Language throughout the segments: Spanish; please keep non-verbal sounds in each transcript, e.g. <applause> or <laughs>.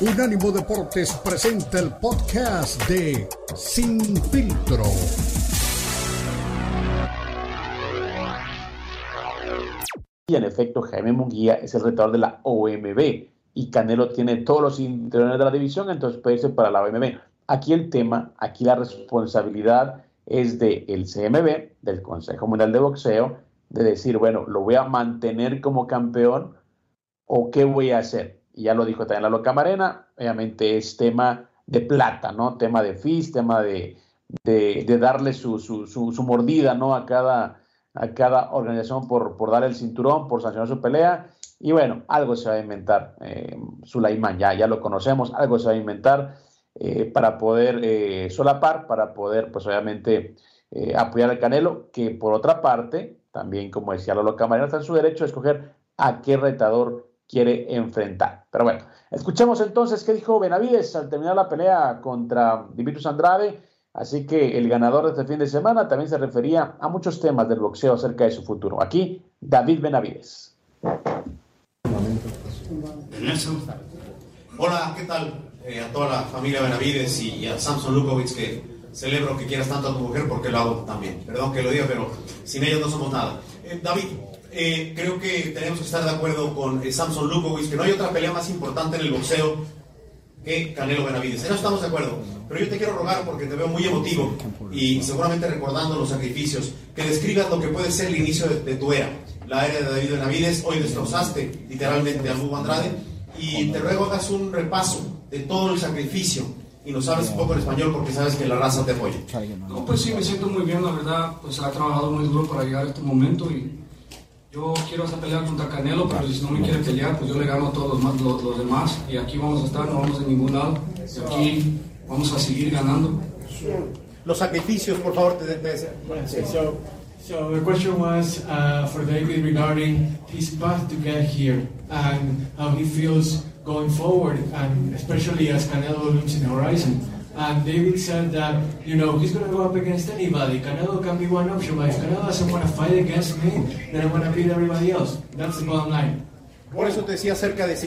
Unánimo Deportes presenta el podcast de Sin Filtro. Y en efecto, Jaime Munguía es el retador de la OMB y Canelo tiene todos los interiores de la división, entonces puede ser para la OMB. Aquí el tema, aquí la responsabilidad es del CMB, del Consejo Mundial de Boxeo, de decir, bueno, ¿lo voy a mantener como campeón o qué voy a hacer? Y ya lo dijo también la Loca Marena, obviamente es tema de plata, ¿no? Tema de FIS, tema de, de, darle su, su, su, mordida, ¿no? A cada, a cada organización por, por dar el cinturón, por sancionar su pelea. Y bueno, algo se va a inventar, eh, Sulaimán, ya, ya lo conocemos, algo se va a inventar eh, para poder eh, solapar, para poder, pues obviamente, eh, apoyar al Canelo, que por otra parte, también como decía Lolo Camarena, está en su derecho a escoger a qué retador quiere enfrentar. Pero bueno, escuchemos entonces qué dijo Benavides al terminar la pelea contra Dimitrios Andrade. Así que el ganador de este fin de semana también se refería a muchos temas del boxeo acerca de su futuro. Aquí, David Benavides. Hola, ¿qué tal? Eh, a toda la familia Benavides y, a Samson Lukovic, que celebro que quieras tanto a tu mujer porque lo hago también. Perdón que lo diga, pero sin ellos no somos nada. Eh, David, eh, creo que tenemos que estar de acuerdo con Samson Lukovic, que no hay otra pelea más importante en el boxeo que Canelo Benavides. En eso estamos de acuerdo. Pero yo te quiero rogar, porque te veo muy emotivo y seguramente recordando los sacrificios, que describas lo que puede ser el inicio de, tu era. La era de David Benavides, hoy destrozaste literalmente a Hugo Andrade y te ruego hagas un repaso de todo el sacrificio y nos hables un poco en español porque sabes que la raza te apoya. No, pues sí, me siento muy bien, la verdad, pues ha trabajado muy duro para llegar a este momento y yo quiero hacer pelear contra Canelo, pero si no me quiere pelear, pues yo le gano a todos los, los, demás y aquí vamos a estar, no vamos a ningún lado, y aquí vamos a seguir ganando. Los sacrificios, por favor, te, te, so, so the question was uh, for David regarding his path to get here and how he feels going forward, and especially as Canelo looks in the horizon. And David said that, you know, he's going to go up against anybody. Canelo can be one option, but if Canelo doesn't want to fight against me, then I'm going to beat everybody else. That's the bottom line. Por eso te decía acerca de si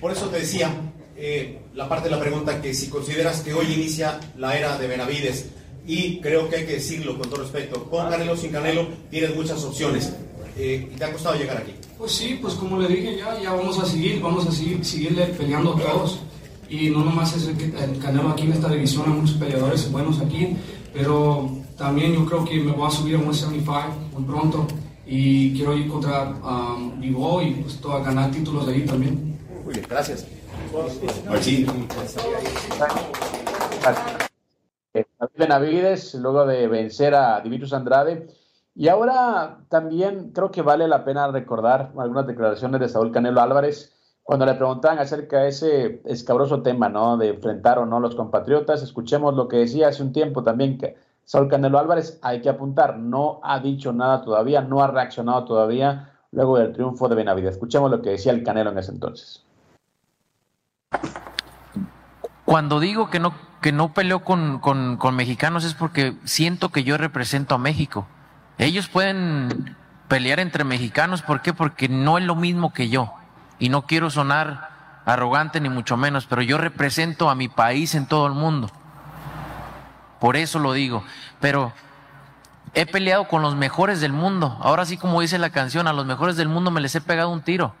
por eso te decía eh, la parte de la pregunta que si consideras que hoy inicia la era de Benavides y creo que hay que decirlo con todo respeto, con Canelo sin Canelo tienes muchas opciones eh, y te ha costado llegar aquí. Pues sí, pues como le dije ya, ya vamos a seguir, vamos a seguir, seguirle peleando todos. Y no nomás es el, el Canelo aquí en esta división, hay muchos peleadores buenos aquí, pero también yo creo que me voy a subir a 175 muy pronto y quiero ir contra um, Vivo y pues todo, a ganar títulos de ahí también. Muy bien, gracias. Benavides, luego de vencer a Dimitrios Andrade, y ahora también creo que vale la pena recordar algunas declaraciones de Saúl Canelo Álvarez cuando le preguntaban acerca de ese escabroso tema, ¿no? De enfrentar o no los compatriotas. Escuchemos lo que decía hace un tiempo también que Saúl Canelo Álvarez, hay que apuntar, no ha dicho nada todavía, no ha reaccionado todavía luego del triunfo de Benavides. Escuchemos lo que decía el Canelo en ese entonces. Cuando digo que no, que no peleo con, con mexicanos es porque siento que yo represento a México ellos pueden pelear entre mexicanos, ¿por qué? Porque no es lo mismo que yo. Y no quiero sonar arrogante ni mucho menos, pero yo represento a mi país en todo el mundo. Por eso lo digo. Pero he peleado con los mejores del mundo. Ahora sí, como dice la canción, a los mejores del mundo me les he pegado un tiro.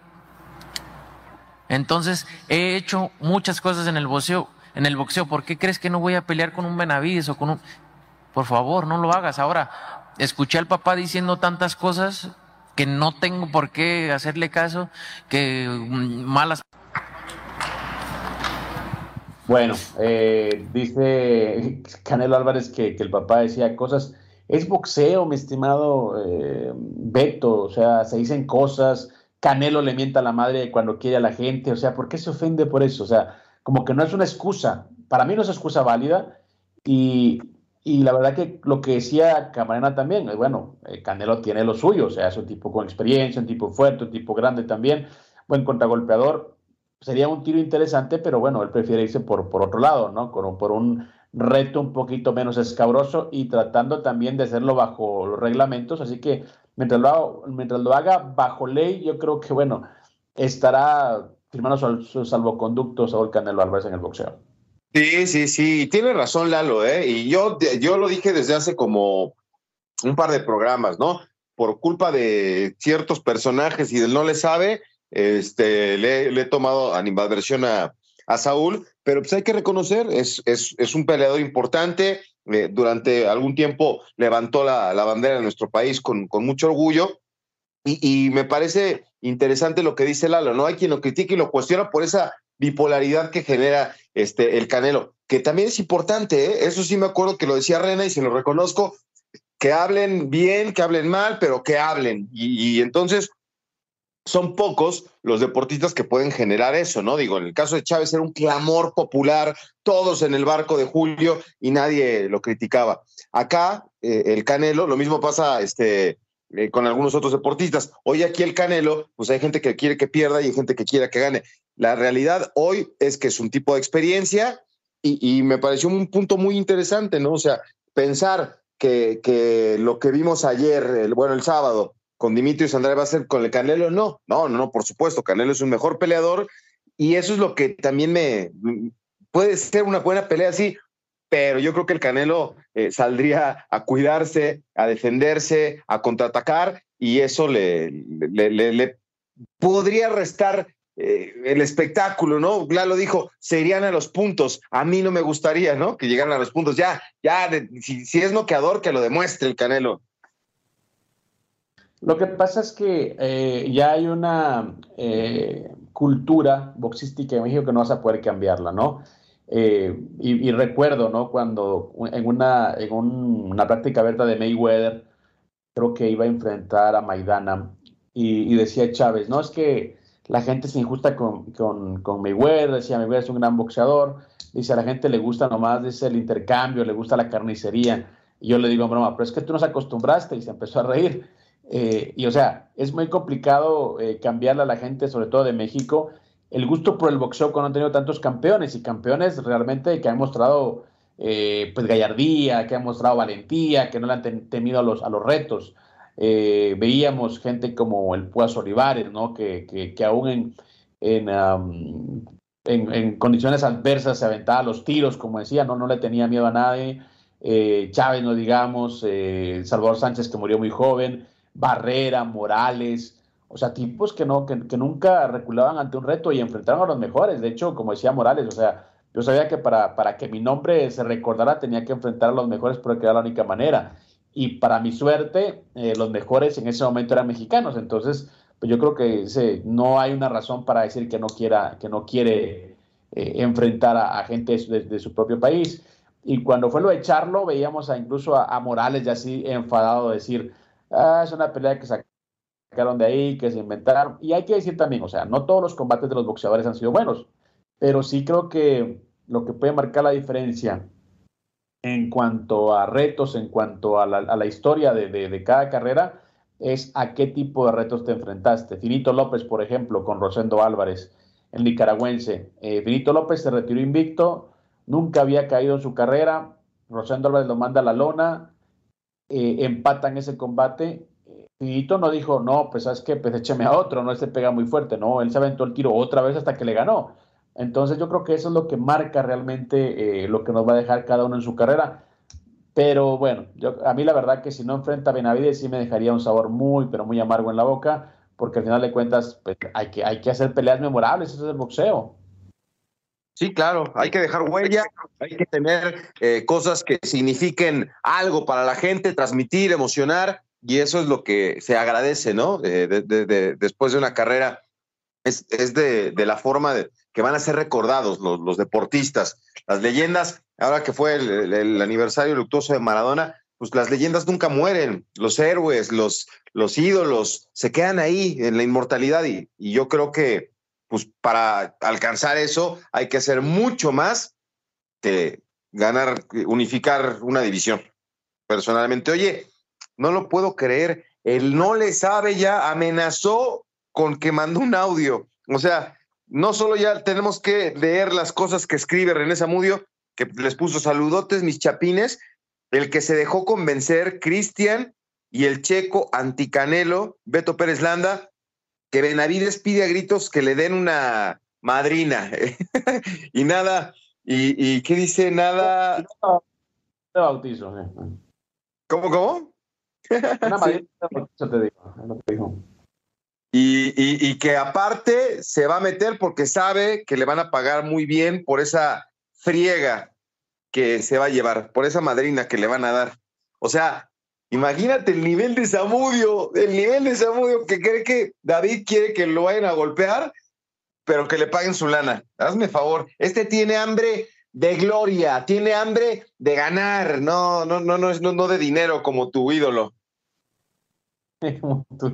Entonces, he hecho muchas cosas en el boxeo. En el boxeo, ¿por qué crees que no voy a pelear con un Benavides o con un... Por favor, no lo hagas. Ahora, escuché al papá diciendo tantas cosas que no tengo por qué hacerle caso, que mm, malas. Bueno, eh, dice Canelo Álvarez que, el papá decía cosas. Es boxeo, mi estimado eh, Beto, o sea, se dicen cosas. Canelo le mienta a la madre cuando quiere a la gente, o sea, ¿por qué se ofende por eso? O sea, como que no es una excusa. Para mí no es excusa válida y, y la verdad que lo que decía Camarena también, es bueno, eh, Canelo tiene lo suyo, o sea, es un tipo con experiencia, un tipo fuerte, un tipo grande también, buen contragolpeador. Sería un tiro interesante, pero bueno, él prefiere irse por, por otro lado, ¿no? Por, un reto un poquito menos escabroso y tratando también de hacerlo bajo los reglamentos. Así que mientras lo, mientras lo haga bajo ley, yo creo que, bueno, estará firmando su, salvoconducto Saúl Canelo Álvarez en el boxeo. Sí, sí, sí, tiene razón Lalo, ¿eh? Y yo, yo lo dije desde hace como un par de programas, ¿no? Por culpa de ciertos personajes y del no le sabe, este, le, he tomado animadversión a, a Saúl, pero pues hay que reconocer, es, es, es un peleador importante, eh, durante algún tiempo levantó la, la, bandera de nuestro país con, con mucho orgullo, y, y, me parece interesante lo que dice Lalo, ¿no? Hay quien lo critica y lo cuestiona por esa bipolaridad que genera este, el Canelo, que también es importante, ¿eh? eso sí me acuerdo que lo decía Rena y se lo reconozco, que hablen bien, que hablen mal, pero que hablen. Y, entonces son pocos los deportistas que pueden generar eso, ¿no? Digo, en el caso de Chávez era un clamor popular, todos en el barco de Julio y nadie lo criticaba. Acá, eh, el Canelo, lo mismo pasa este, eh, con algunos otros deportistas. Hoy aquí el Canelo, pues hay gente que quiere que pierda y hay gente que quiere que gane. La realidad hoy es que es un tipo de experiencia y, me pareció un punto muy interesante, ¿no? O sea, pensar que, que lo que vimos ayer, el, bueno, el sábado, con Dimitrios Andrade va a ser con el Canelo, no, no, no, por supuesto, Canelo es un mejor peleador y eso es lo que también me puede ser una buena pelea así, pero yo creo que el Canelo eh, saldría a cuidarse, a defenderse, a contraatacar y eso le, le, le, le podría restar eh, el espectáculo, ¿no? lo dijo, se irían a los puntos. A mí no me gustaría, ¿no? Que llegaran a los puntos. Ya, ya, si, es noqueador, que lo demuestre el Canelo. Lo que pasa es que eh, ya hay una eh, cultura boxística en México que no vas a poder cambiarla, ¿no? Y, recuerdo, ¿no? Cuando en una, en un, una práctica abierta de Mayweather, creo que iba a enfrentar a Maidana y, decía Chávez, no, es que la gente se injusta con, con, con Mayweather, decía Mayweather es un gran boxeador, dice a la gente le gusta nomás, dice el intercambio, le gusta la carnicería. Y yo le digo, broma, pero es que tú nos acostumbraste y se empezó a reír. Eh, y o sea, es muy complicado eh, cambiarle a la gente, sobre todo de México, el gusto por el boxeo cuando han tenido tantos campeones y campeones realmente que han mostrado eh, pues gallardía, que han mostrado valentía, que no le han temido a los, a los retos. Eh, veíamos gente como el Puazo Olivares, ¿no? que, que, aún en, en, en, condiciones adversas se aventaba los tiros, como decía, no, no le tenía miedo a nadie. Chávez, no digamos, Salvador Sánchez que murió muy joven, Barrera, Morales, o sea, tipos que, no, que, que, nunca reculaban ante un reto y enfrentaron a los mejores. De hecho, como decía Morales, o sea, yo sabía que para, para que mi nombre se recordara tenía que enfrentar a los mejores porque era la única manera. Y para mi suerte, eh, los mejores en ese momento eran mexicanos. Entonces, pues yo creo que no hay una razón para decir que no, quiera, que no quiere eh, enfrentar a, a gente de, de, su propio país. Y cuando fue lo de Charlo, veíamos a, incluso a, a Morales ya así enfadado decir, ah, es una pelea que sacaron de ahí, que se inventaron. Y hay que decir también, o sea, no todos los combates de los boxeadores han sido buenos, pero sí creo que lo que puede marcar la diferencia en cuanto a retos, en cuanto a la, historia de, cada carrera, es a qué tipo de retos te enfrentaste. Finito López, por ejemplo, con Rosendo Álvarez, el nicaragüense. Eh, Finito López se retiró invicto, nunca había caído en su carrera. Rosendo Álvarez lo manda a la lona, eh, empatan ese combate. Finito no dijo, no, pues sabes que, pues écheme a otro, no, este pega muy fuerte, no, él se aventó el tiro otra vez hasta que le ganó. Entonces yo creo que eso es lo que marca realmente eh, lo que nos va a dejar cada uno en su carrera. Pero bueno, yo, a mí la verdad que si no enfrenta a Benavides sí me dejaría un sabor muy, pero muy amargo en la boca, porque al final de cuentas pues, hay, que, hay que hacer peleas memorables, eso es el boxeo. Sí, claro, hay que dejar huella, hay que tener eh, cosas que signifiquen algo para la gente, transmitir, emocionar, y eso es lo que se agradece, ¿no? Eh, de, de, de, después de una carrera, es, es de, la forma que van a ser recordados los, los, deportistas, las leyendas, ahora que fue el, el, el, aniversario luctuoso de Maradona, pues las leyendas nunca mueren, los héroes, los, los ídolos, se quedan ahí en la inmortalidad, y, y yo creo que pues para alcanzar eso hay que hacer mucho más que ganar, unificar una división. Personalmente, oye, no lo puedo creer, él no le sabe ya, amenazó con que mandó un audio. O sea, no solo ya tenemos que leer las cosas que escribe René Zamudio, que les puso saludotes, mis chapines, el que se dejó convencer, Cristian y el checo anticanelo, Beto Pérez Landa, que Benavides pide a gritos que le den una madrina. <laughs> y nada, y, y, ¿qué dice? Nada. De bautizo. eh. ¿Cómo, cómo? Una <laughs> madrina bautizo te digo. que dijo. Y, que aparte se va a meter porque sabe que le van a pagar muy bien por esa friega que se va a llevar, por esa madrina que le van a dar. O sea, imagínate el nivel de Samudio, el nivel de Samudio que cree que David quiere que lo vayan a golpear, pero que le paguen su lana. Hazme favor, este tiene hambre de gloria, tiene hambre de ganar, no, no, no, no, no de dinero como tu ídolo. <laughs> Como tu.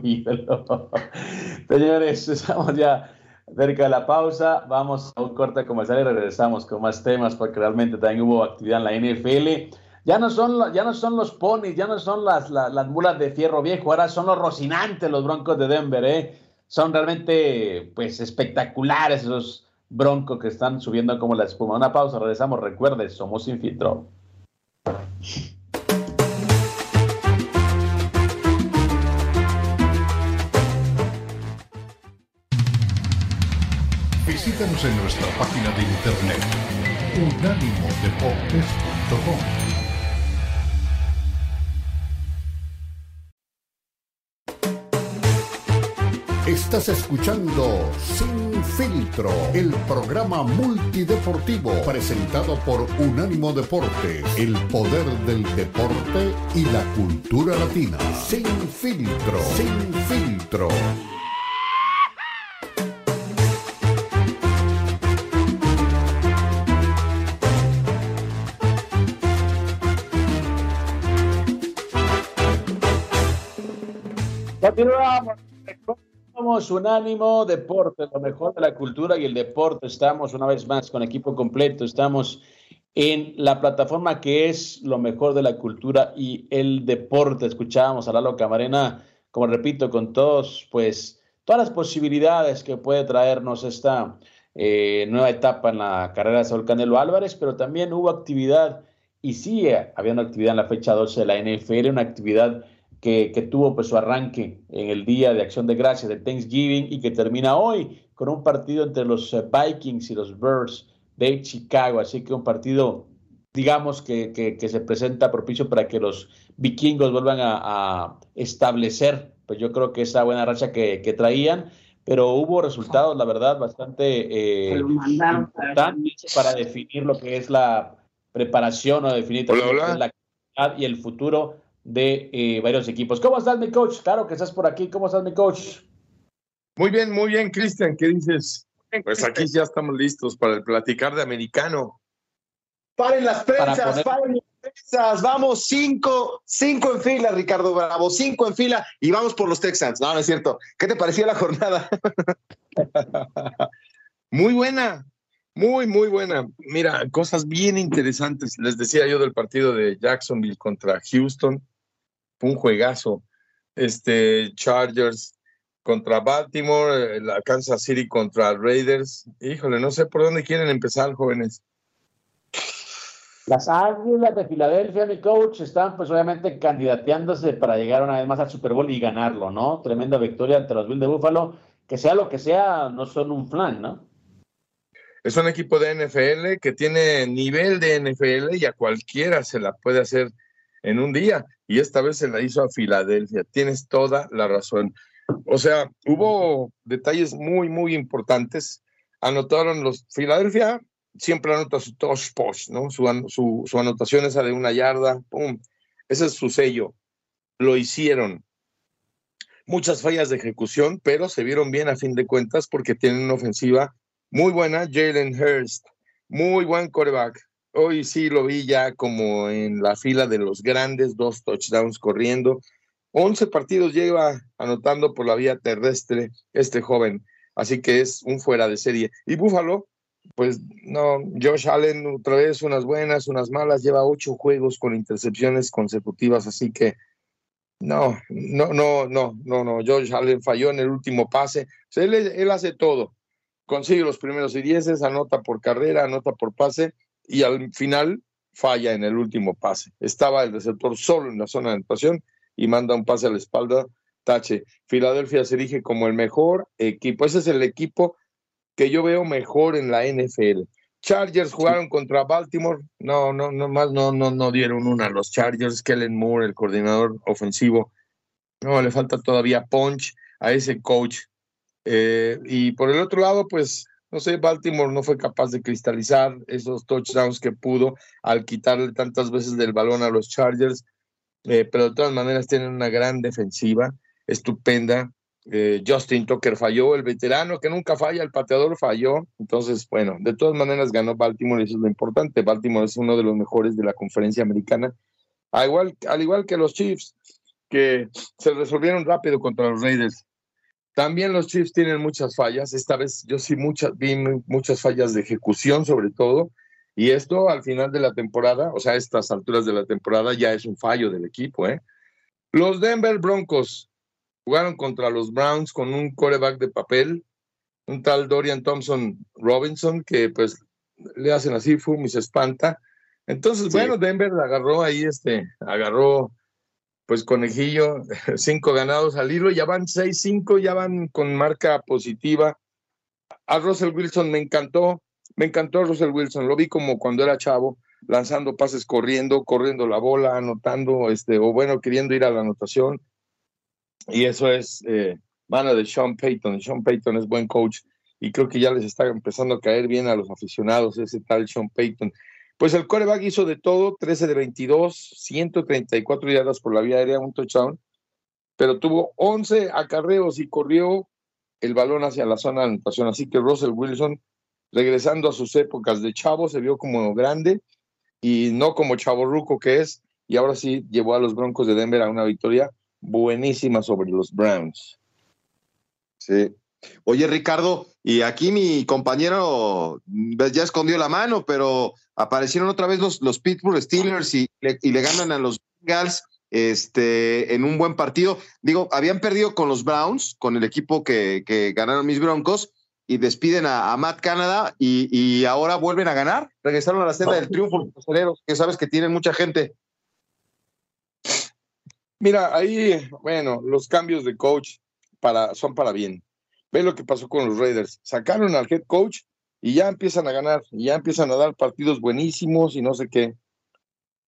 Señores, estamos ya cerca de la pausa. Vamos a un corte comercial y regresamos con más temas porque realmente también hubo actividad en la NFL. Ya no son, ya no son los ponis, ya no son las, las, las mulas de fierro viejo, ahora son los rocinantes, los broncos de Denver, ¿eh? Son realmente, pues, espectaculares esos broncos que están subiendo como la espuma. Una pausa, regresamos. Recuerde, somos sin filtro. Visítanos en nuestra página de internet unánimodeportes.com. Estás escuchando Sin Filtro, el programa multideportivo presentado por Unánimo Deportes, el poder del deporte y la cultura latina. Sin Filtro, Sin Filtro. Continuamos. Somos Unánimo Deporte, lo mejor de la cultura y el deporte. Estamos una vez más con equipo completo. Estamos en la plataforma que es lo mejor de la cultura y el deporte. Escuchábamos a Lalo Camarena, como repito, con todos, pues, todas las posibilidades que puede traernos esta eh, nueva etapa en la carrera de Saúl Canelo Álvarez, pero también hubo actividad y sigue habiendo actividad en la fecha 12 de la NFL, una actividad que, que, tuvo pues su arranque en el Día de Acción de Gracias de Thanksgiving y que termina hoy con un partido entre los uh, Vikings y los Bears de Chicago. Así que un partido, digamos, que, que, que se presenta propicio para que los vikingos vuelvan a, a, establecer, pues yo creo que esa buena racha que, que traían. Pero hubo resultados, la verdad, bastante eh, importantes para definir lo que es la preparación o definir hola, hola. la calidad y el futuro de eh, varios equipos. ¿Cómo estás, mi coach? Claro que estás por aquí. ¿Cómo estás, mi coach? Muy bien, muy bien, Cristian. ¿Qué dices? Pues aquí ya estamos listos para el platicar de americano. Paren las prensas, poner... paren las prensas. Vamos, cinco, cinco en fila, Ricardo Bravo, cinco en fila y vamos por los Texans. No, no es cierto. ¿Qué te pareció la jornada? <laughs> muy buena, muy, muy buena. Mira, cosas bien interesantes. Les decía yo del partido de Jacksonville contra Houston. Fue un juegazo. Este, Chargers contra Baltimore, la Kansas City contra Raiders. Híjole, no sé por dónde quieren empezar, jóvenes. Las Águilas de Filadelfia, mi coach, están pues obviamente candidateándose para llegar una vez más al Super Bowl y ganarlo, ¿no? Tremenda victoria ante los Bills de Buffalo. Que sea lo que sea, no son un flan, ¿no? Es un equipo de NFL que tiene nivel de NFL y a cualquiera se la puede hacer en un día. Y esta vez se la hizo a Filadelfia. Tienes toda la razón. O sea, hubo detalles muy, muy importantes. Anotaron los Filadelfia, siempre anota su touch post, ¿no? Su, su, anotación esa de una yarda, ¡pum! Ese es su sello. Lo hicieron. Muchas fallas de ejecución, pero se vieron bien a fin de cuentas porque tienen una ofensiva muy buena. Jalen Hurst, muy buen coreback. Hoy sí lo vi ya como en la fila de los grandes, dos touchdowns corriendo. 11 partidos lleva anotando por la vía terrestre este joven, así que es un fuera de serie. Y Búfalo, pues no, Josh Allen otra vez unas buenas, unas malas, lleva ocho juegos con intercepciones consecutivas, así que no, no, no, no, no, no, Josh Allen falló en el último pase, él, él hace todo, consigue los primeros y dieces, anota por carrera, anota por pase y al final falla en el último pase. Estaba el receptor solo en la zona de anotación y manda un pase a la espalda, tache. Filadelfia se erige como el mejor equipo. Ese es el equipo que yo veo mejor en la NFL. Chargers jugaron contra Baltimore, no, no, no más, no, no, no dieron una. Los Chargers, Kellen Moore, el coordinador ofensivo, no, le falta todavía punch a ese coach. Eh, y por el otro lado, pues, no sé, Baltimore no fue capaz de cristalizar esos touchdowns que pudo al quitarle tantas veces del balón a los Chargers, eh, pero de todas maneras tienen una gran defensiva, estupenda. Eh, Justin Tucker falló, el veterano que nunca falla, el pateador falló. Entonces, bueno, de todas maneras ganó Baltimore eso es lo importante. Baltimore es uno de los mejores de la conferencia americana, al igual, al igual que los Chiefs, que se resolvieron rápido contra los Raiders. También los Chiefs tienen muchas fallas. Esta vez yo sí muchas, vi muchas fallas de ejecución, sobre todo. Y esto al final de la temporada, o sea, a estas alturas de la temporada, ya es un fallo del equipo. ¿eh? Los Denver Broncos Jugaron contra los Browns con un coreback de papel, un tal Dorian Thompson Robinson, que pues le hacen así, fum, y se espanta. Entonces, bueno, Denver agarró ahí, este, agarró pues conejillo, <laughs> cinco ganados al hilo, ya van seis, cinco, ya van con marca positiva. A Russell Wilson me encantó, me encantó Russell Wilson, lo vi como cuando era chavo, lanzando pases corriendo, corriendo la bola, anotando, este, o bueno, queriendo ir a la anotación. Y eso es eh, mano de Sean Payton. Sean Payton es buen coach y creo que ya les está empezando a caer bien a los aficionados ese tal Sean Payton. Pues el coreback hizo de todo, 13 de 22, 134 yardas por la vía aérea, un touchdown, pero tuvo 11 acarreos y corrió el balón hacia la zona de anotación. Así que Russell Wilson, regresando a sus épocas de chavo, se vio como grande y no como chavo ruco que es, y ahora sí llevó a los Broncos de Denver a una victoria buenísima sobre los Browns. Sí. Oye, Ricardo, y aquí mi compañero pues, ya escondió la mano, pero aparecieron otra vez los, los Pittsburgh Steelers y le, y le ganan a los Bengals este, en un buen partido. Digo, habían perdido con los Browns, con el equipo que, que ganaron mis Broncos, y despiden a, Matt Canada y, y, ahora vuelven a ganar. Regresaron a la senda del triunfo los que sabes que tienen mucha gente. Mira, ahí, bueno, los cambios de coach para, son para bien. Ve lo que pasó con los Raiders. Sacaron al head coach y ya empiezan a ganar, ya empiezan a dar partidos buenísimos y no sé qué.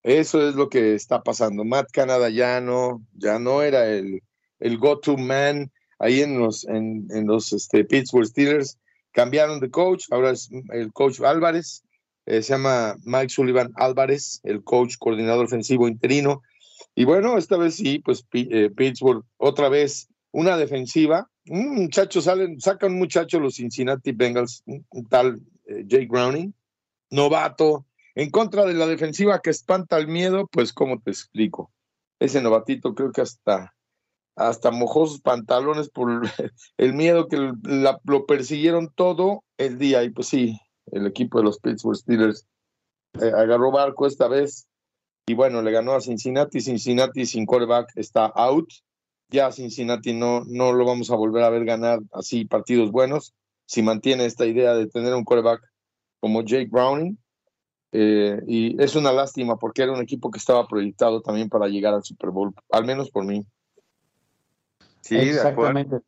Eso es lo que está pasando. Matt Canada ya no, ya no era el, el go-to man ahí en los, en los este, Pittsburgh Steelers. Cambiaron de coach, ahora es el coach Álvarez, eh, se llama Mike Sullivan Álvarez, el coach coordinador ofensivo interino. Y bueno, esta vez sí, pues eh, Pittsburgh otra vez una defensiva. Un muchacho salen, sacan un muchacho los Cincinnati Bengals, un, tal eh, Jake Browning, novato, en contra de la defensiva que espanta el miedo, pues cómo te explico. Ese novatito creo que hasta hasta mojó sus pantalones por <laughs> el miedo que lo persiguieron todo el día. Y pues sí, el equipo de los Pittsburgh Steelers eh, agarró barco esta vez y bueno, le ganó a Cincinnati. Cincinnati sin quarterback está out. Ya Cincinnati no, no lo vamos a volver a ver ganar así partidos buenos. Si mantiene esta idea de tener un quarterback como Jake Browning. Eh, y es una lástima porque era un equipo que estaba proyectado también para llegar al Super Bowl, al menos por mí. Sí, exactamente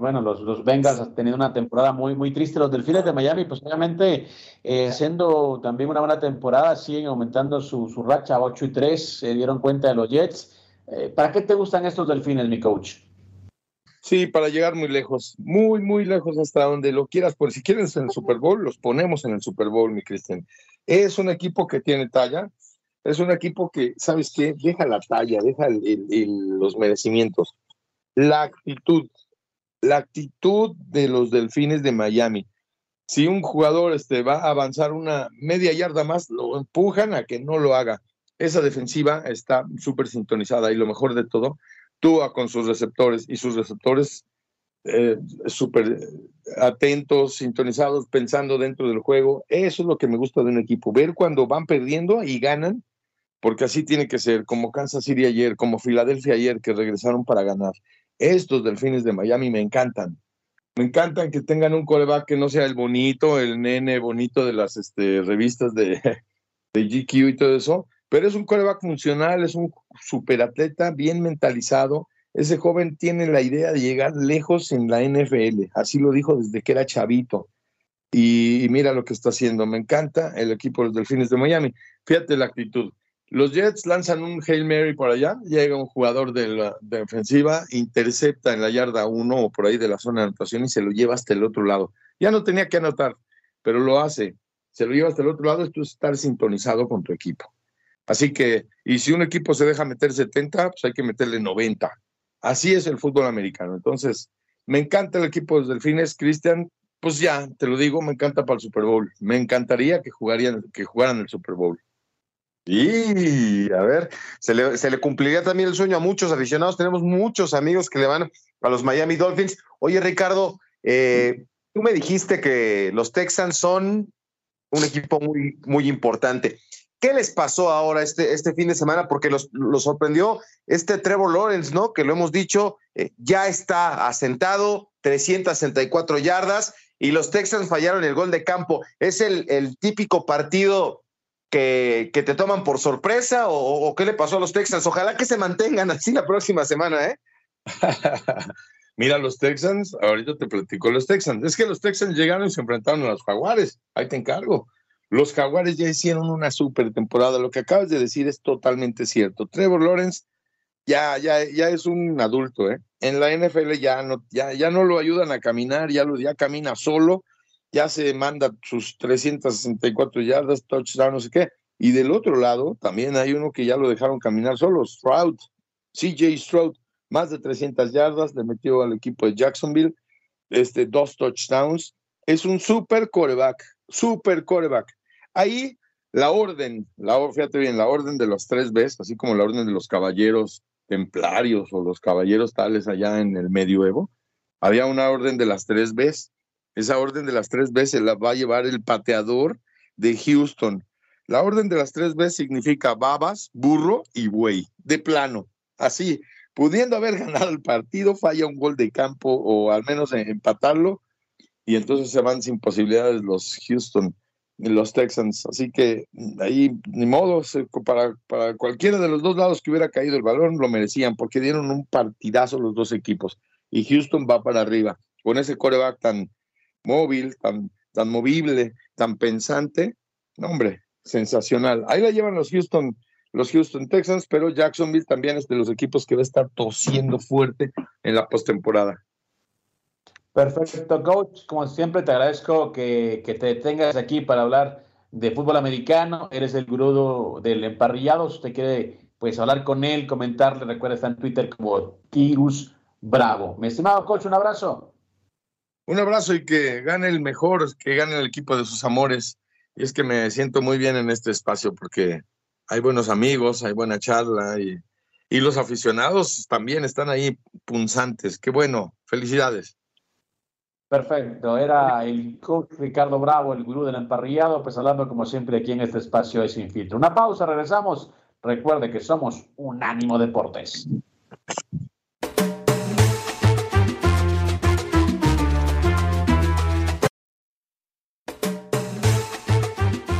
bueno, los, los Bengals han tenido una temporada muy, muy triste. Los Delfines de Miami, pues obviamente, eh, siendo también una buena temporada, siguen aumentando su, su racha 8 y 3, se dieron cuenta de los Jets. Eh, ¿Para qué te gustan estos Delfines, mi coach? Sí, para llegar muy lejos, muy, muy lejos hasta donde lo quieras. Por si quieres en el Super Bowl, los ponemos en el Super Bowl, mi Cristian. Es un equipo que tiene talla, es un equipo que, ¿sabes qué? Deja la talla, deja los merecimientos. La actitud, la actitud de los delfines de Miami. Si un jugador este, va a avanzar una media yarda más, lo empujan a que no lo haga. Esa defensiva está súper sintonizada y lo mejor de todo, Túa con sus receptores y sus receptores eh, súper atentos, sintonizados, pensando dentro del juego. Eso es lo que me gusta de un equipo, ver cuando van perdiendo y ganan, porque así tiene que ser, como Kansas City ayer, como Filadelfia ayer, que regresaron para ganar. Estos delfines de Miami me encantan. Me encantan que tengan un coreback que no sea el bonito, el nene bonito de las este, revistas de, <laughs> de GQ y todo eso, pero es un coreback funcional, es un superatleta bien mentalizado. Ese joven tiene la idea de llegar lejos en la NFL, así lo dijo desde que era chavito. y, mira lo que está haciendo. Me encanta el equipo de los Delfines de Miami. Fíjate la actitud. Los Jets lanzan un Hail Mary por allá, llega un jugador de la defensiva, intercepta en la yarda uno o por ahí de la zona de anotación y se lo lleva hasta el otro lado. Ya no tenía que anotar, pero lo hace. Se lo lleva hasta el otro lado, esto es estar sintonizado con tu equipo. Así que, y si un equipo se deja meter 70, pues hay que meterle 90. Así es el fútbol americano. Entonces, me encanta el equipo de los Delfines, Cristian. Pues ya, te lo digo, me encanta para el Super Bowl. Me encantaría que, jugarían, que jugaran el Super Bowl. Y a ver, se le, cumpliría también el sueño a muchos aficionados. Tenemos muchos amigos que le van a los Miami Dolphins. Oye, Ricardo, eh, tú me dijiste que los Texans son un equipo muy, muy importante. ¿Qué les pasó ahora este, este fin de semana? Porque los, sorprendió este Trevor Lawrence, ¿no? Que lo hemos dicho, eh, ya está asentado, 364 yardas, y los Texans fallaron el gol de campo. ¿Es el, el típico partido que, te toman por sorpresa o, qué le pasó a los Texans? Ojalá que se mantengan <laughs> así la próxima semana, ¿eh? <laughs> Mira, los Texans, ahorita te platico los Texans. Es que los Texans llegaron y se enfrentaron a los Jaguares. Ahí te encargo. Los Jaguares ya hicieron una super temporada. Lo que acabas de decir es totalmente cierto. Trevor Lawrence ya, ya, ya es un adulto, ¿eh? En la NFL ya no, ya, ya no lo ayudan a caminar, ya, lo, ya camina solo ya se manda sus 364 yardas, touchdown, no sé qué. Y del otro lado también hay uno que ya lo dejaron caminar solo, Stroud, CJ Stroud, más de 300 yardas, le metió al equipo de Jacksonville, este, dos touchdowns. Es un super coreback, super coreback. Ahí la orden, la, fíjate bien, la orden de los tres Bs, así como la orden de los caballeros templarios o los caballeros tales allá en el medioevo, había una orden de las tres Bs esa orden de las tres veces la va a llevar el pateador de Houston. La orden de las tres veces significa babas, burro y buey, de plano. Así, pudiendo haber <laughs> ganado el partido, falla un gol de campo o al menos empatarlo, y entonces se van sin posibilidades los Houston, los Texans. Así que ahí, ni modo, para, para cualquiera de los dos lados que hubiera caído el balón, lo merecían, porque dieron un partidazo los dos equipos. Y Houston va para arriba, con ese coreback tan, móvil, tan, tan movible, tan pensante. hombre, sensacional. Ahí la llevan los Houston, los Houston Texans, pero Jacksonville también es de los equipos que va a estar tosiendo fuerte en la postemporada. Perfecto, coach. Como siempre, te agradezco que, que, te tengas aquí para hablar de fútbol americano. Eres el gurú del emparrillado. Si usted quiere pues, hablar con él, comentarle, recuerda, está en Twitter como Tirus Bravo. Mi estimado coach, un abrazo. Un abrazo y que gane el mejor, que gane el equipo de sus amores. Y es que me siento muy bien en este espacio porque hay buenos amigos, hay buena charla y, y los aficionados también están ahí punzantes. Qué bueno, felicidades. Perfecto, era el coach Ricardo Bravo, el gurú del emparrillado, pues hablando como siempre aquí en este espacio de Sin Filtro. Una pausa, regresamos. Recuerde que somos Unánimo Deportes.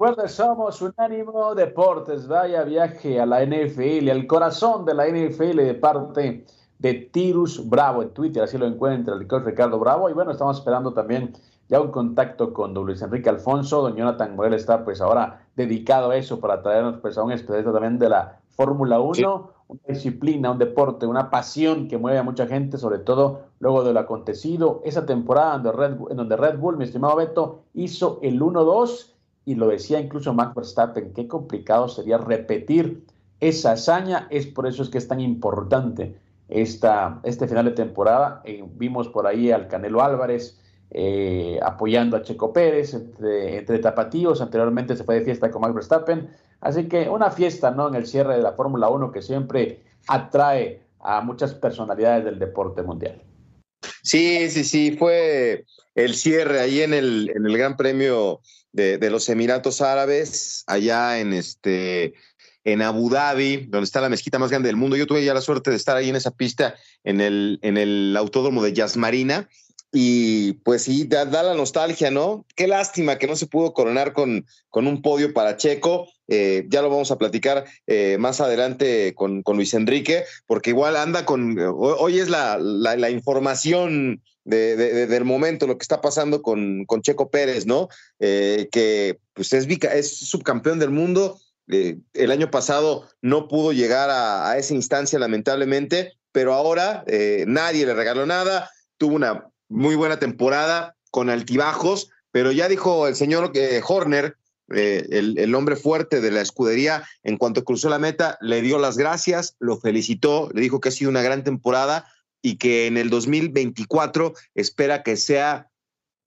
Recuerda, somos Unánimo Deportes. Vaya viaje a la NFL, al corazón de la NFL de parte de Tirus Bravo en Twitter. Así lo encuentra el coach Ricardo Bravo. Y bueno, estamos esperando también ya un contacto con don Luis Enrique Alfonso. Don Jonathan Morel está pues ahora dedicado a eso para traernos pues a un especialista también de la Fórmula 1. Una disciplina, un deporte, una pasión que mueve a mucha gente, sobre todo luego de lo acontecido esa temporada donde Red, en donde Red Bull, mi estimado Beto, hizo el 1-2 y lo decía incluso Max Verstappen, qué complicado sería repetir esa hazaña, es por eso es que es tan importante esta, este final de temporada. Eh, vimos por ahí al Canelo Álvarez eh, apoyando a Checo Pérez entre, entre, tapatíos, anteriormente se fue de fiesta con Max Verstappen, así que una fiesta ¿no? en el cierre de la Fórmula 1 que siempre atrae a muchas personalidades del deporte mundial. Sí, sí, sí, fue el cierre ahí en el, en el Gran Premio de, de los Emiratos Árabes, allá en este en Abu Dhabi, donde está la mezquita más grande del mundo. Yo tuve ya la suerte de estar ahí en esa pista, en el, en el autódromo de Yasmarina. Y pues sí, da, da, la nostalgia, ¿no? Qué lástima que no se pudo coronar con, con un podio para Checo. Eh, ya lo vamos a platicar eh, más adelante con, con, Luis Enrique, porque igual anda con, hoy es la, la información de, de, del momento, lo que está pasando con, con Checo Pérez, ¿no? Eh, que pues es, subcampeón del mundo, eh, el año pasado no pudo llegar a, a esa instancia, lamentablemente, pero ahora eh, nadie le regaló nada. Tuvo una muy buena temporada con altibajos, pero ya dijo el señor eh, Horner, el, el, hombre fuerte de la escudería, en cuanto cruzó la meta, le dio las gracias, lo felicitó, le dijo que ha sido una gran temporada y que en el 2024 espera que sea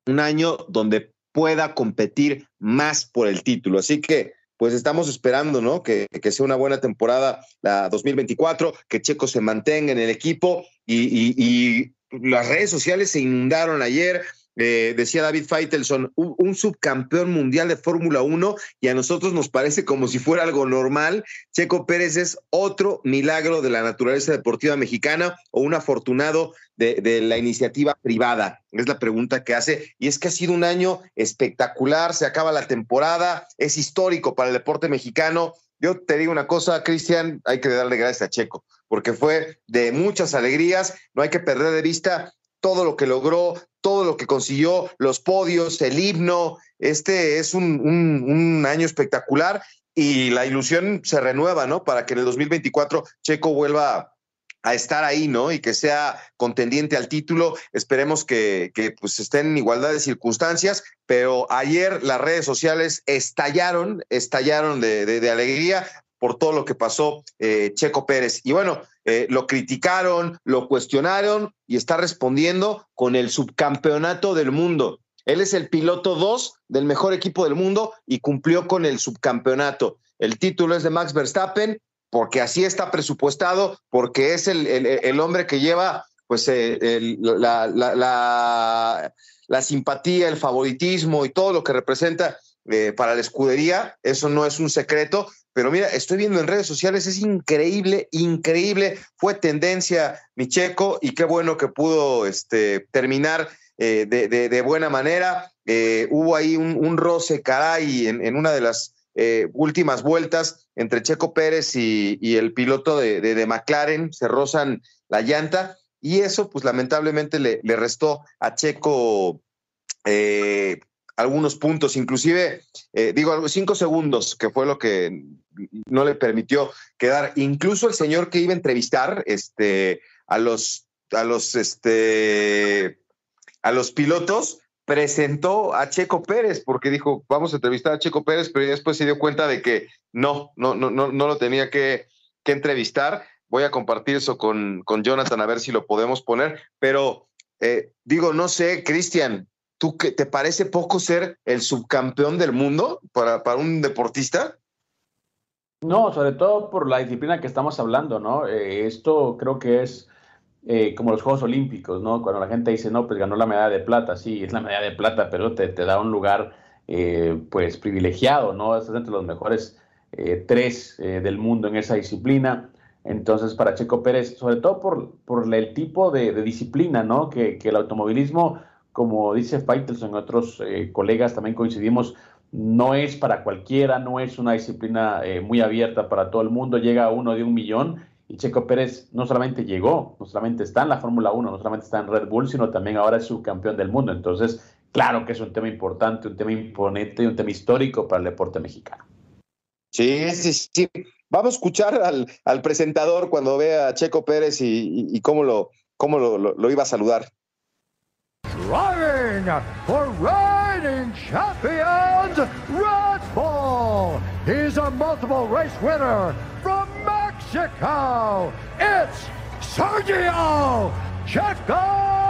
un año donde pueda competir más por el título. Así que pues estamos esperando, ¿no? Que, que, sea una buena temporada la 2024, que Checo se mantenga en el equipo y, y, y las redes sociales se inundaron ayer. Eh, decía David Feitelson, un, un subcampeón mundial de Fórmula 1 y a nosotros nos parece como si fuera algo normal. Checo Pérez es otro milagro de la naturaleza deportiva mexicana o un afortunado de, de, la iniciativa privada? Es la pregunta que hace. Y es que ha sido un año espectacular, se acaba la temporada, es histórico para el deporte mexicano. Yo te digo una cosa, Cristian, hay que darle gracias a Checo, porque fue de muchas alegrías, no hay que perder de vista todo lo que logró, todo lo que consiguió, los podios, el himno. Este es un, un, año espectacular y la ilusión se renueva, ¿no? Para que en el 2024 Checo vuelva a estar ahí, ¿no? Y que sea contendiente al título. Esperemos que, que pues estén en igualdad de circunstancias, pero ayer las redes sociales estallaron, estallaron de, de alegría por todo lo que pasó eh, Checo Pérez. Y bueno, eh, lo criticaron, lo cuestionaron y está respondiendo con el subcampeonato del mundo. Él es el piloto 2 del mejor equipo del mundo y cumplió con el subcampeonato. El título es de Max Verstappen porque así está presupuestado, porque es el, el, hombre que lleva pues eh, la, la, la, simpatía, el favoritismo y todo lo que representa para la escudería. Eso no es un secreto, pero mira, estoy viendo en redes sociales, es increíble, increíble. Fue tendencia Micheco y qué bueno que pudo este, terminar eh, de, de, buena manera. Eh, hubo ahí un, un roce caray en, en, una de las eh, últimas vueltas entre Checo Pérez y, y el piloto de, de, McLaren, se rozan la llanta y eso pues lamentablemente le, le restó a Checo algunos puntos, inclusive, eh, digo, cinco segundos, que fue lo que no le permitió quedar. Incluso el señor que iba a entrevistar este, a los, a los, este, a los pilotos, presentó a Checo Pérez, porque dijo, vamos a entrevistar a Checo Pérez, pero después se dio cuenta de que no, no, no, no, no lo tenía que, que entrevistar. Voy a compartir eso con, con Jonathan a ver si lo podemos poner, pero eh, digo, no sé, Cristian, ¿tú qué, te parece poco ser el subcampeón del mundo para, para un deportista? No, sobre todo por la disciplina que estamos hablando, ¿no? Eh, esto creo que es eh, como los Juegos Olímpicos, ¿no? Cuando la gente dice, no, pues ganó la medalla de plata, sí, es la medalla de plata, pero te, te da un lugar, eh, pues, privilegiado, ¿no? Estás entre los mejores tres del mundo en esa disciplina. Entonces, para Checo Pérez, sobre todo por, por el tipo de, disciplina, ¿no? Que, el automovilismo, como dice Faitelson, otros eh, colegas también coincidimos, no es para cualquiera, no es una disciplina muy abierta para todo el mundo, llega a uno de un millón y Checo Pérez no solamente llegó, no solamente está en la Fórmula 1, no solamente está en Red Bull, sino también ahora es subcampeón del mundo. Entonces, claro que es un tema importante, un tema imponente, un tema histórico para el deporte mexicano. Sí, sí, sí. Vamos a escuchar al, presentador cuando vea a Checo Pérez y, y, y cómo, lo, cómo lo, iba a saludar. Driving for reigning champions, Red Bull. He's a multiple race winner from Mexico. It's Sergio Checo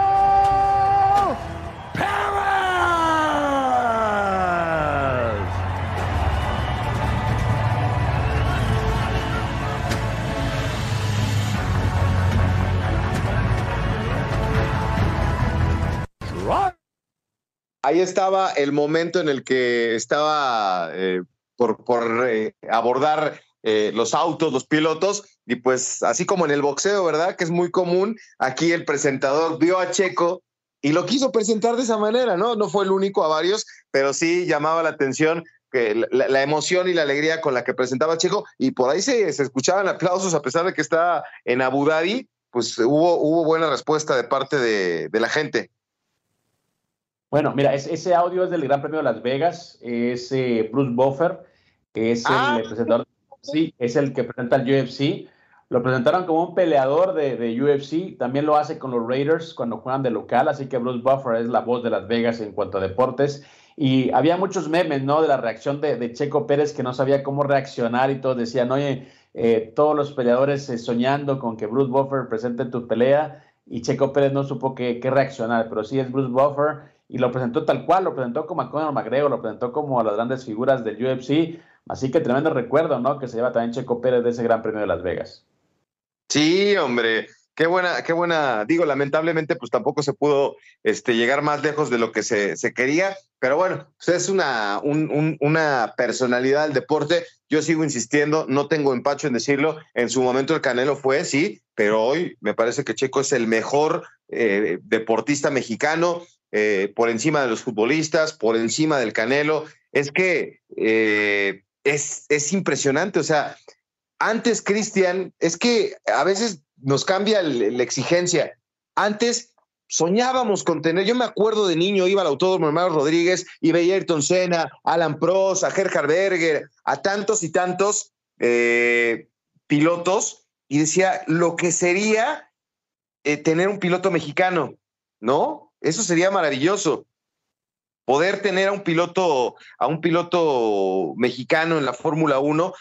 Ahí estaba el momento en el que estaba eh, por, por eh, abordar eh, los autos, los pilotos, y pues así como en el boxeo, ¿verdad? Que es muy común, aquí el presentador vio a Checo y lo quiso presentar de esa manera, ¿no? No fue el único a varios, pero sí llamaba la atención la, emoción y la alegría con la que presentaba Checo, y por ahí se, escuchaban aplausos a pesar de que está en Abu Dhabi, pues hubo, hubo buena respuesta de parte de la gente. Bueno, mira, es, ese audio es del Gran Premio de Las Vegas, es eh, Bruce Buffer, que es ah. el presentador Sí, es el que presenta el UFC. Lo presentaron como un peleador de, de, UFC. También lo hace con los Raiders cuando juegan de local. Así que Bruce Buffer es la voz de Las Vegas en cuanto a deportes. Y había muchos memes, ¿no? De la reacción de, de Checo Pérez que no sabía cómo reaccionar y todos decían, oye, eh, todos los peleadores eh, soñando con que Bruce Buffer presente tu pelea. Y Checo Pérez no supo qué, qué reaccionar, pero sí es Bruce Buffer y lo presentó tal cual, lo presentó como a Conor McGregor, lo presentó como a las grandes figuras del UFC Así que tremendo recuerdo, ¿no? Que se lleva también Checo Pérez de ese Gran Premio de Las Vegas. Sí, hombre. Qué buena, qué buena. Digo, lamentablemente, pues tampoco se pudo este, llegar más lejos de lo que se, se quería, pero bueno, pues es una, un, un, una personalidad del deporte. Yo sigo insistiendo, no tengo empacho en decirlo. En su momento el Canelo fue, sí, pero hoy me parece que Checo es el mejor eh, deportista mexicano, eh, por encima de los futbolistas, por encima del Canelo. Es que eh, es, es impresionante. O sea, antes, Cristian, es que a veces nos cambia la exigencia. Antes soñábamos con tener, yo me acuerdo de niño, iba al autódromo hermano Rodríguez y veía a Ayrton Senna, Alan Prost, a Gerhard Berger, a tantos y tantos eh, pilotos, y decía lo que sería tener un piloto mexicano, ¿no? Eso sería maravilloso poder tener a un piloto, a un piloto mexicano en la Fórmula 1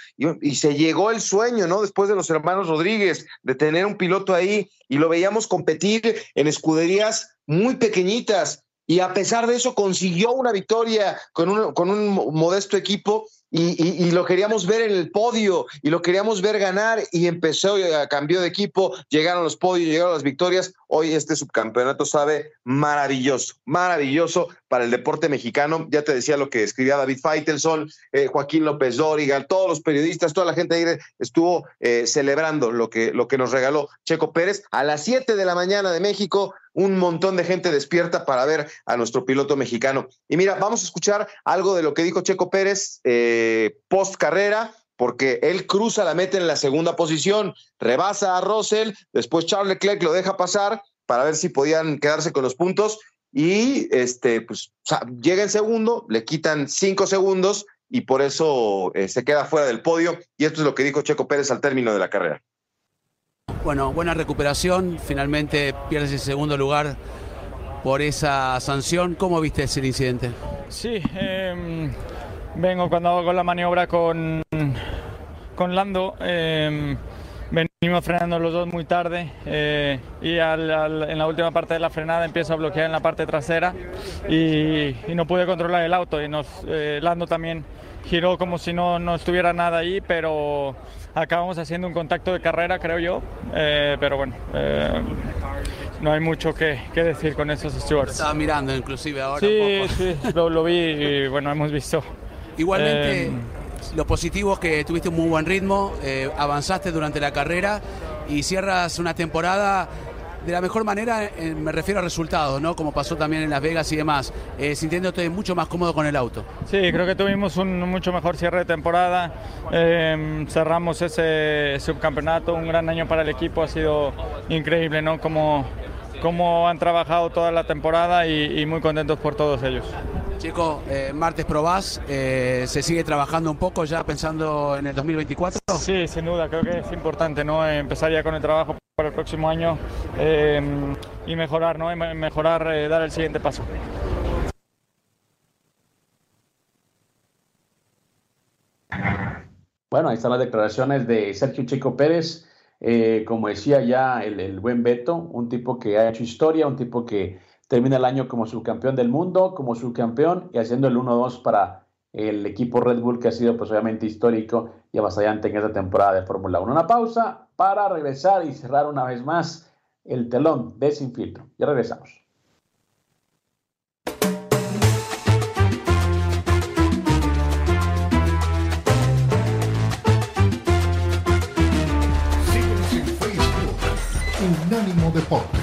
y, se llegó el sueño, ¿no? Después de los hermanos Rodríguez, de tener un piloto ahí y lo veíamos competir en escuderías muy pequeñitas y a pesar de eso consiguió una victoria con un, con un modesto equipo y, lo queríamos ver en el podio y lo queríamos ver ganar y empezó, a cambió de equipo, llegaron los podios, llegaron las victorias. Hoy este subcampeonato sabe maravilloso, maravilloso para el deporte mexicano. Ya te decía lo que escribía David Feitelson, eh, Joaquín López Dóriga, todos los periodistas, toda la gente ahí estuvo eh, celebrando lo que, lo que nos regaló Checo Pérez a las 7 de la mañana de México un montón de gente despierta para ver a nuestro piloto mexicano. Y mira, vamos a escuchar algo de lo que dijo Checo Pérez eh, post carrera, porque él cruza la meta en la segunda posición, rebasa a Russell, después Charles Leclerc lo deja pasar para ver si podían quedarse con los puntos y este, pues, o sea, llega en segundo, le quitan cinco segundos y por eso eh, se queda fuera del podio. Y esto es lo que dijo Checo Pérez al término de la carrera. Bueno, buena recuperación, finalmente pierdes el segundo lugar por esa sanción. ¿Cómo viste ese incidente? Sí, eh, vengo cuando hago la maniobra con, con Lando. Eh, venimos frenando los dos muy tarde eh, y al, al, en la última parte de la frenada empiezo a bloquear en la parte trasera y, y no pude controlar el auto y nos, eh, Lando también giró como si no, no estuviera nada ahí, pero acabamos haciendo un contacto de carrera, creo yo. Eh, pero bueno, eh, no hay mucho que, que, decir con esos stewards. Estaba mirando inclusive ahora. Sí, sí, lo, lo, vi y bueno, hemos visto. Igualmente, eh, lo positivo es que tuviste un muy buen ritmo, eh, avanzaste durante la carrera y cierras una temporada de la mejor manera, eh, me refiero a resultados, ¿no? Como pasó también en Las Vegas y demás, eh, sintiéndote mucho más cómodo con el auto. Sí, creo que tuvimos un mucho mejor cierre de temporada, eh, cerramos ese subcampeonato, un gran año para el equipo, ha sido increíble, ¿no? Como, como han trabajado toda la temporada y, y muy contentos por todos ellos. Chico, eh, martes probás, eh, ¿se sigue trabajando un poco ya pensando en el 2024? Sí, sin duda, creo que es importante ¿no? empezar ya con el trabajo para el próximo año eh, y mejorar, ¿no? mejorar, eh, dar el siguiente paso. Bueno, ahí están las declaraciones de Sergio Chico Pérez. Eh, como decía ya el, el, buen Beto, un tipo que ha hecho historia, un tipo que termina el año como subcampeón del mundo, como subcampeón y haciendo el 1-2 para el equipo Red Bull que ha sido pues obviamente histórico y avasallante en esta temporada de Fórmula 1. Una pausa para regresar y cerrar una vez más el telón de Sin Filtro. Ya regresamos. Unánimo Deporte.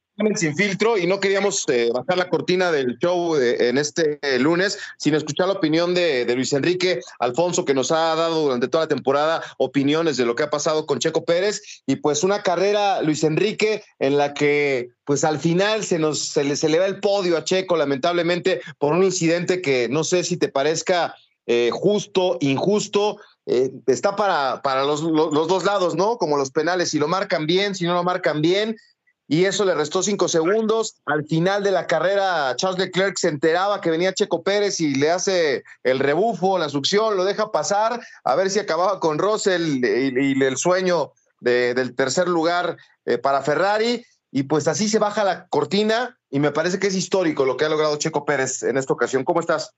sin filtro y no queríamos eh, bajar la cortina del show en este eh, lunes sin escuchar la opinión de, Luis Enrique Alfonso que nos ha dado durante toda la temporada opiniones de lo que ha pasado con Checo Pérez y pues una carrera Luis Enrique en la que pues al final se nos se le, se le va el podio a Checo lamentablemente por un incidente que no sé si te parezca eh, justo, injusto, eh, está para, para los, los dos lados, ¿no? Como los penales, si lo marcan bien, si no lo marcan bien, y eso le restó cinco segundos. Al final de la carrera, Charles Leclerc se enteraba que venía Checo Pérez y le hace el rebufo, la succión, lo deja pasar, a ver si acababa con Russell y, el sueño de, del tercer lugar eh, para Ferrari. Y pues así se baja la cortina y me parece que es histórico lo que ha logrado Checo Pérez en esta ocasión. ¿Cómo estás?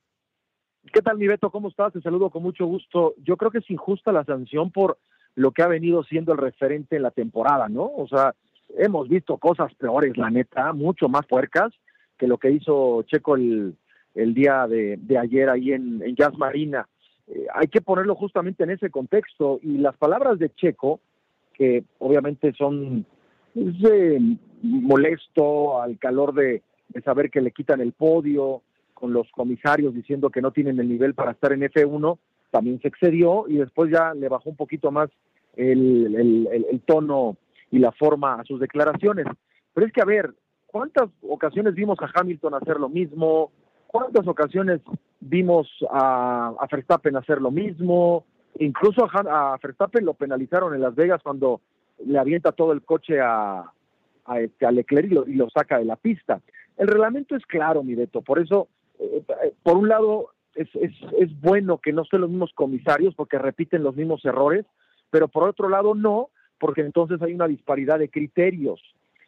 ¿Qué tal, mi Beto? ¿Cómo estás? Te saludo con mucho gusto. Yo creo que es injusta la sanción por lo que ha venido siendo el referente en la temporada, ¿no? O sea, hemos visto cosas peores, la neta, mucho más puercas que lo que hizo Checo el, el día de, ayer ahí en, en Jazz Marina. Eh, hay que ponerlo justamente en ese contexto y las palabras de Checo, que obviamente son pues, molesto al calor de, de saber que le quitan el podio, con los comisarios diciendo que no tienen el nivel para estar en F1, también se excedió y después ya le bajó un poquito más el tono y la forma a sus declaraciones. Pero es que, a ver, ¿cuántas ocasiones vimos a Hamilton hacer lo mismo? ¿Cuántas ocasiones vimos a, a Verstappen hacer lo mismo? Incluso a, Verstappen lo penalizaron en Las Vegas cuando le avienta todo el coche a, a, este, Leclerc y lo, y lo saca de la pista. El reglamento es claro, mi Beto, por eso eh, por un lado, es, es, es bueno que no sean los mismos comisarios porque repiten los mismos errores, pero por otro lado no, porque entonces hay una disparidad de criterios.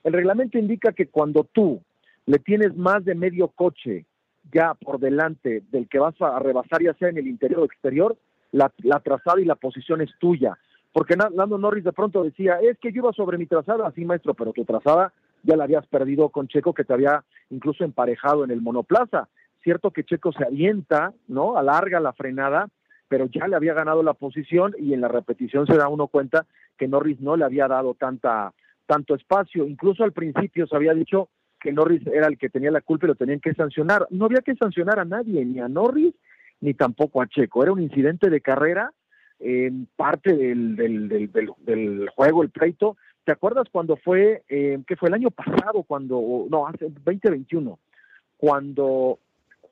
El reglamento indica que cuando tú le tienes más de medio coche ya por delante del que vas a rebasar, ya sea en el interior o exterior, la, la trazada y la posición es tuya. Porque Lando Norris de pronto decía, es que yo iba sobre mi trazada, sí maestro, pero tu trazada ya la habías perdido con Checo que te había incluso emparejado en el monoplaza cierto que Checo se avienta, ¿no? Alarga la frenada, pero ya le había ganado la posición y en la repetición se da uno cuenta que Norris no le había dado tanta tanto espacio, incluso al principio se había dicho que Norris era el que tenía la culpa y lo tenían que sancionar. No había que sancionar a nadie, ni a Norris ni tampoco a Checo. Era un incidente de carrera, eh, parte del, del, del juego, el pleito. ¿Te acuerdas cuando fue, eh, que fue el año pasado, cuando, no, hace 2021, cuando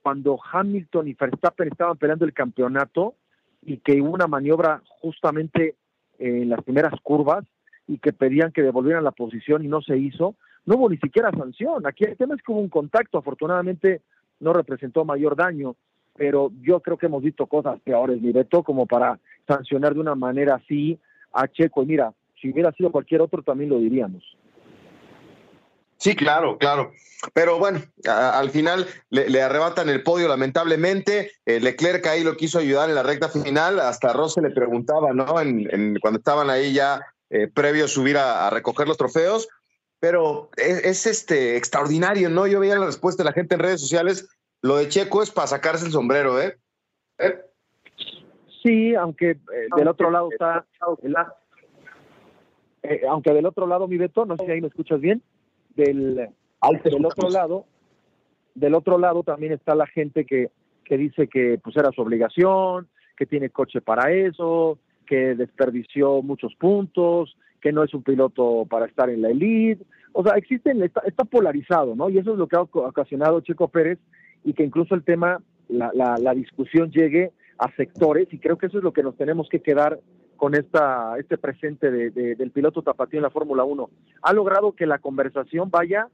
cuando Hamilton y Verstappen estaban peleando el campeonato y que hubo una maniobra justamente en las primeras curvas y que pedían que devolvieran la posición y no se hizo, no hubo ni siquiera sanción. Aquí el tema es que hubo un contacto, afortunadamente no representó mayor daño, pero yo creo que hemos visto cosas peores, mi como para sancionar de una manera así a Checo. Y mira, si hubiera sido cualquier otro también lo diríamos. Sí, claro, claro. Pero bueno, al final le, arrebatan el podio lamentablemente. Eh, Leclerc ahí lo quiso ayudar en la recta final. Hasta Rose le preguntaba, ¿no? En, en, cuando estaban ahí ya eh, previo a subir a, recoger los trofeos. Pero es, es, este extraordinario, ¿no? Yo veía la respuesta de la gente en redes sociales. Lo de Checo es para sacarse el sombrero, ¿eh? ¿Eh? Sí, aunque eh, del otro lado está. Aunque del otro lado, mi Beto, no sé si ahí me escuchas bien del, del otro lado, del otro lado también está la gente que, que dice que pues era su obligación, que tiene coche para eso, que desperdició muchos puntos, que no es un piloto para estar en la elite. O sea, existen, está, está polarizado, ¿no? Y eso es lo que ha ocasionado Checo Pérez y que incluso el tema, la, la, la discusión llegue a sectores y creo que eso es lo que nos tenemos que quedar con esta, este presente de, de, del piloto tapatío en la Fórmula 1. Ha logrado que la conversación vaya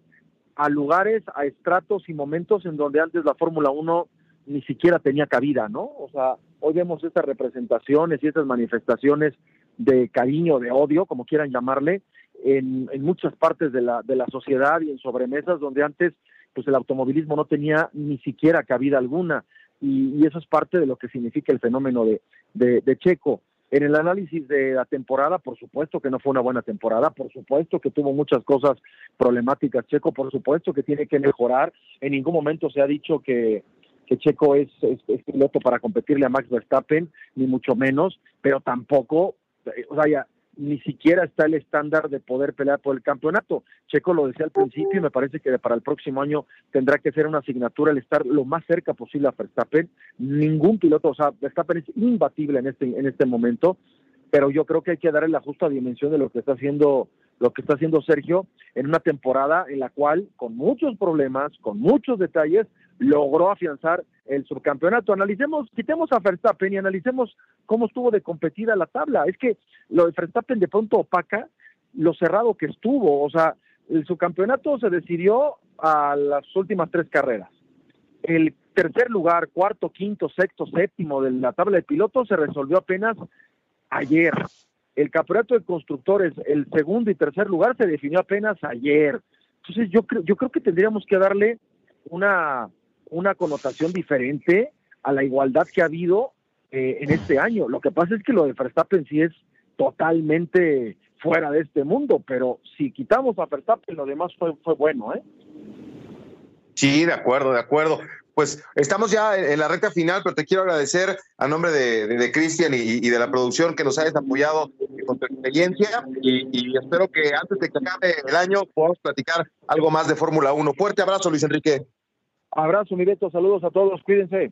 a lugares, a estratos y momentos en donde antes la Fórmula 1 ni siquiera tenía cabida, ¿no? O sea, hoy vemos estas representaciones y estas manifestaciones de cariño, de odio, como quieran llamarle, en, en muchas partes de la, de la sociedad y en sobremesas donde antes pues el automovilismo no tenía ni siquiera cabida alguna y, y eso es parte de lo que significa el fenómeno de, de, de Checo. En el análisis de la temporada, por supuesto que no fue una buena temporada, por supuesto que tuvo muchas cosas problemáticas Checo, por supuesto que tiene que mejorar. En ningún momento se ha dicho que, que Checo es, es, piloto para competirle a Max Verstappen, ni mucho menos, pero tampoco, eh, o sea, ya, ni siquiera está el estándar de poder pelear por el campeonato. Checo lo decía al principio y me parece que para el próximo año tendrá que ser una asignatura el estar lo más cerca posible a Verstappen. Ningún piloto, o sea, Verstappen es imbatible en este en este momento, pero yo creo que hay que darle la justa dimensión de lo que está haciendo lo que está haciendo Sergio en una temporada en la cual con muchos problemas, con muchos detalles, logró afianzar el subcampeonato. Analicemos, quitemos a Verstappen y analicemos cómo estuvo de competida la tabla. Es que lo de Verstappen de pronto opaca lo cerrado que estuvo. O sea, el subcampeonato se decidió a las últimas tres carreras. El tercer lugar, cuarto, quinto, sexto, séptimo de la tabla de pilotos se resolvió apenas ayer. El campeonato de constructores, el segundo y tercer lugar se definió apenas ayer. Entonces yo creo, yo creo que tendríamos que darle una, una connotación diferente a la igualdad que ha habido eh, en este año. Lo que pasa es que lo de Verstappen sí es totalmente fuera de este mundo, pero si quitamos a Verstappen, lo demás fue, fue bueno, ¿eh? Sí, de acuerdo, de acuerdo. Pues estamos ya en la recta final, pero te quiero agradecer a nombre de, de, de Cristian y, de la producción que nos hayas apoyado con tu experiencia y, y, espero que antes de que acabe el año podamos platicar algo más de Fórmula 1. Fuerte abrazo, Luis Enrique. Abrazo, mi Beto, saludos a todos, cuídense.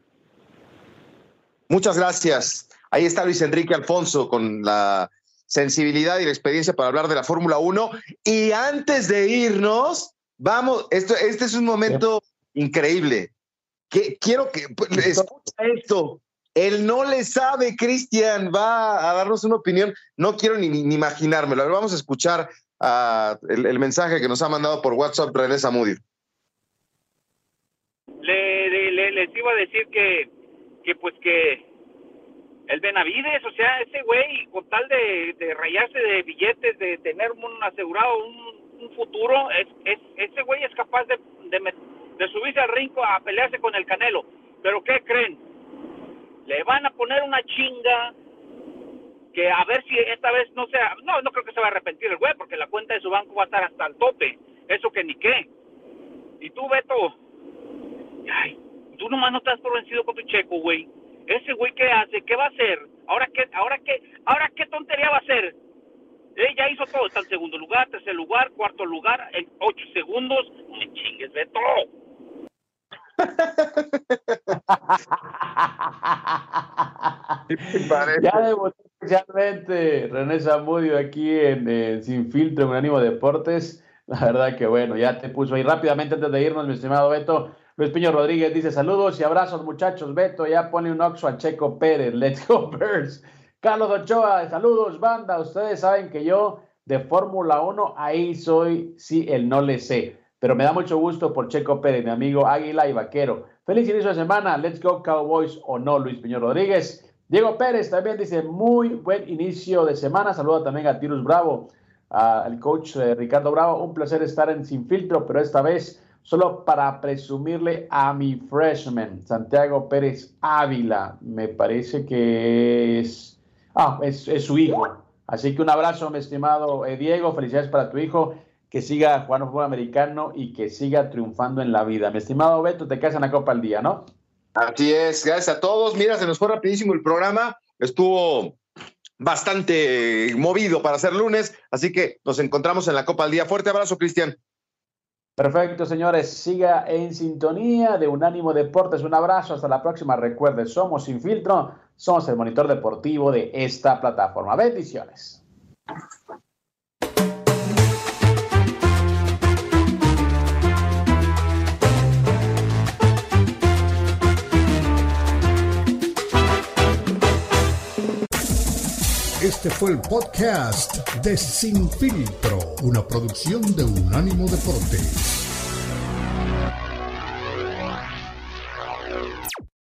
Muchas gracias. Ahí está Luis Enrique Alfonso con la sensibilidad y la experiencia para hablar de la Fórmula 1. Y antes de irnos, vamos, esto, este es un momento increíble. Quiero que escucha esto. Él no le sabe, Cristian, va a darnos una opinión. No quiero ni, imaginármelo. Vamos a escuchar uh, el, mensaje que nos ha mandado por WhatsApp René Zamudio. Les iba a decir que, que pues que el Benavides, o sea, ese güey, con tal de, rayarse de billetes, de tener un asegurado un, un futuro, es, es, ese güey es capaz de, de, de subirse al rinco a pelearse con el Canelo. Pero ¿qué creen? Le van a poner una chinga que a ver si esta vez no sea, no, no creo que se va a arrepentir el güey, porque la cuenta de su banco va a estar hasta el tope, eso que ni qué. Y tú, Beto, ay, tú nomás no estás por vencido con tu checo, güey. Ese güey, ¿qué hace? ¿Qué va a hacer? ¿Ahora qué, ahora qué, ahora qué tontería va a hacer? Él ya hizo todo, está en segundo lugar, tercer lugar, cuarto lugar, en ocho segundos. Me chingues, Beto. ya debutó especialmente René Zamudio aquí en, en Sin Filtro en Ánimo Deportes. La verdad que bueno, ya te puso ahí rápidamente antes de irnos, mi estimado Beto. Luis Piño Rodríguez dice saludos y abrazos muchachos. Beto ya pone un oxo a Checo Pérez. Let's go <laughs> Birds. Carlos Ochoa, saludos banda. Ustedes saben que yo de Fórmula 1 ahí soy, sí, el no le sé. Pero me da mucho gusto por Checo Pérez, mi amigo Águila y Vaquero. Feliz inicio de semana. Let's go Cowboys o no, Luis Piño Rodríguez. Diego Pérez también dice muy buen inicio de semana. Saluda también a Tirus Bravo, al coach eh, Ricardo Bravo. Un placer estar en Sin Filtro, pero esta vez solo para presumirle a mi freshman, Santiago Pérez Ávila. Me parece que es, ah, es, su hijo. Así que un abrazo, mi estimado eh, Diego. Felicidades para tu hijo. Que siga jugando fútbol americano y que siga triunfando en la vida. Mi estimado Beto, te quedas en la Copa al Día, ¿no? Así es, gracias a todos. Mira, se nos fue rapidísimo el programa. Estuvo bastante movido para ser lunes, así que nos encontramos en la Copa al Día. Fuerte abrazo, Cristian. Perfecto, señores. Siga en sintonía de Unánimo Deportes. Un abrazo. Hasta la próxima. Recuerde, somos Sin Filtro. Somos el monitor deportivo de esta plataforma. Bendiciones. Este fue el podcast de Sin Filtro, una producción de Unánimo Deportes.